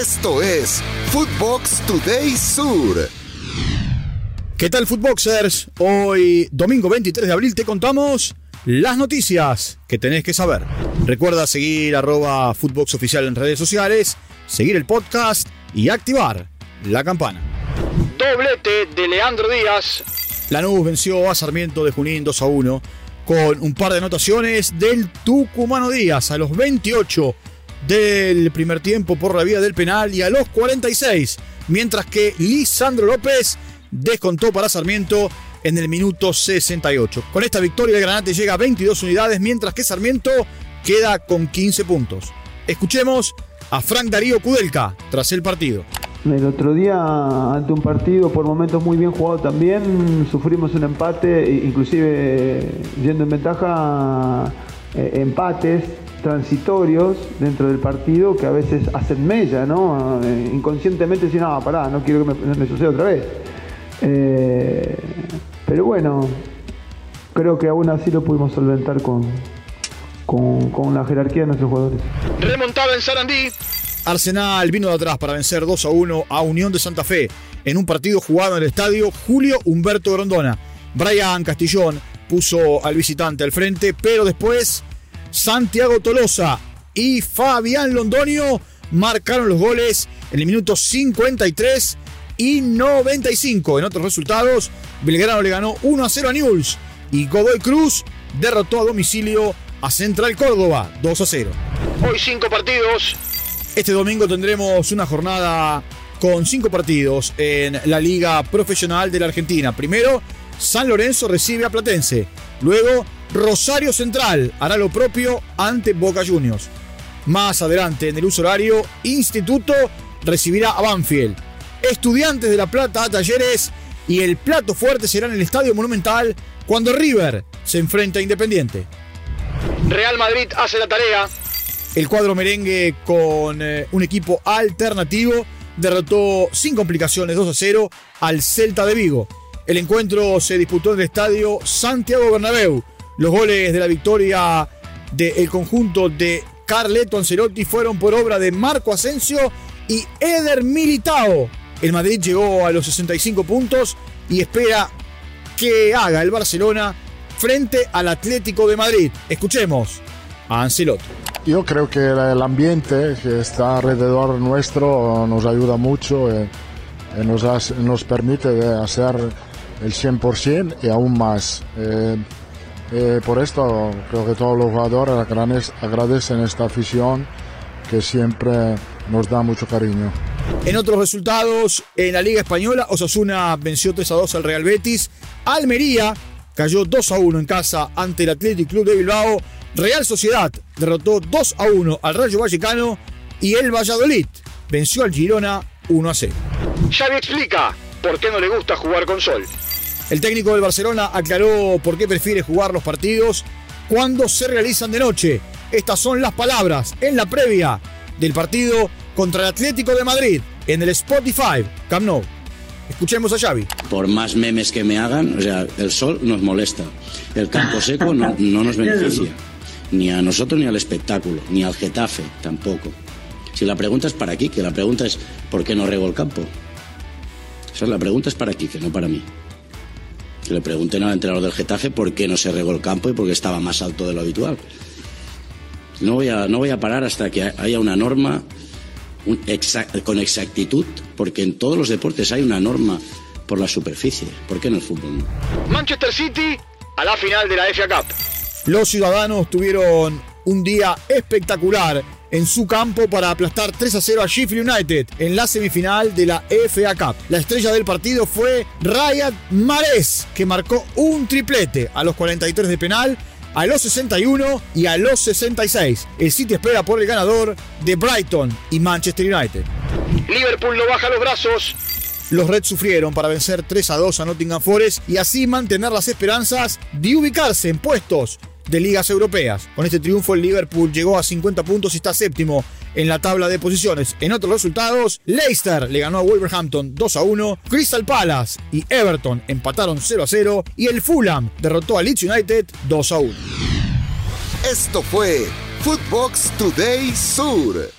Esto es Footbox Today Sur. ¿Qué tal, Footboxers? Hoy, domingo 23 de abril, te contamos las noticias que tenés que saber. Recuerda seguir arroba Footbox Oficial en redes sociales, seguir el podcast y activar la campana. Doblete de Leandro Díaz. Lanús venció a Sarmiento de Junín 2 a 1 con un par de anotaciones del Tucumano Díaz a los 28 del primer tiempo por la vía del penal y a los 46, mientras que Lisandro López descontó para Sarmiento en el minuto 68. Con esta victoria el Granate llega a 22 unidades, mientras que Sarmiento queda con 15 puntos. Escuchemos a Frank Darío Kudelka tras el partido. El otro día, ante un partido por momentos muy bien jugado también, sufrimos un empate, inclusive yendo en ventaja, eh, empates transitorios dentro del partido que a veces hacen mella, ¿no? Eh, inconscientemente decir, no, pará, no quiero que me, suceda otra vez. Eh, pero bueno, creo que aún así lo pudimos solventar con, con, con la jerarquía de nuestros jugadores. Remontada en Sarandí. Arsenal vino de atrás para vencer 2 a 1 a Unión de Santa Fe en un partido jugado en el estadio Julio Humberto Grondona. Brian Castillón puso al visitante al frente, pero después Santiago Tolosa y Fabián Londonio marcaron los goles en el minuto 53 y 95. En otros resultados, Belgrano le ganó 1 a 0 a Newell's y Godoy Cruz derrotó a domicilio a Central Córdoba 2 a 0. Hoy cinco partidos. Este domingo tendremos una jornada con cinco partidos en la Liga Profesional de la Argentina. Primero, San Lorenzo recibe a Platense. Luego, Rosario Central hará lo propio ante Boca Juniors. Más adelante, en el uso horario, Instituto recibirá a Banfield. Estudiantes de La Plata a Talleres y el plato fuerte será en el Estadio Monumental cuando River se enfrenta a Independiente. Real Madrid hace la tarea. El cuadro merengue con eh, un equipo alternativo derrotó sin complicaciones 2 a 0 al Celta de Vigo. El encuentro se disputó en el estadio Santiago Bernabéu. Los goles de la victoria del conjunto de Carleto Ancelotti fueron por obra de Marco Asensio y Eder Militao. El Madrid llegó a los 65 puntos y espera que haga el Barcelona frente al Atlético de Madrid. Escuchemos a Ancelotti. Yo creo que el ambiente que está alrededor nuestro nos ayuda mucho y, nos, nos, permite hacer el 100% y aún más. Eh, eh, por esto creo que todos los jugadores agradecen esta afición que siempre nos da mucho cariño. En otros resultados, en la Liga Española, Osasuna venció 3 a 2 al Real Betis. Almería cayó 2 a 1 en casa ante el Athletic Club de Bilbao. Real Sociedad derrotó 2 a 1 al Rayo Vallecano. Y el Valladolid venció al Girona 1 a 0. Xavi explica por qué no le gusta jugar con sol. El técnico del Barcelona aclaró por qué prefiere jugar los partidos cuando se realizan de noche. Estas son las palabras en la previa del partido contra el Atlético de Madrid en el Spotify Camp Nou. Escuchemos a Xavi. Por más memes que me hagan, o sea, el sol nos molesta. El campo seco no, no nos beneficia. Ni a nosotros ni al espectáculo, ni al Getafe tampoco. Si la pregunta es para aquí, que la pregunta es ¿por qué no rego el campo? O la pregunta es para aquí, que no para mí. Que le pregunten al entrenador del Getafe por qué no se regó el campo y por qué estaba más alto de lo habitual. No voy a, no voy a parar hasta que haya una norma con exactitud, porque en todos los deportes hay una norma por la superficie. ¿Por qué en el fútbol no? Manchester City a la final de la FA Cup. Los ciudadanos tuvieron un día espectacular en su campo para aplastar 3 a 0 a Sheffield United en la semifinal de la FA Cup. La estrella del partido fue Ryan Mares, que marcó un triplete a los 43 de penal a los 61 y a los 66. El City espera por el ganador de Brighton y Manchester United. Liverpool no baja los brazos. Los Reds sufrieron para vencer 3 a 2 a Nottingham Forest y así mantener las esperanzas de ubicarse en puestos de ligas europeas. Con este triunfo el Liverpool llegó a 50 puntos y está séptimo en la tabla de posiciones. En otros resultados, Leicester le ganó a Wolverhampton 2 a 1, Crystal Palace y Everton empataron 0 a 0 y el Fulham derrotó a Leeds United 2 a 1. Esto fue Footbox Today Sur.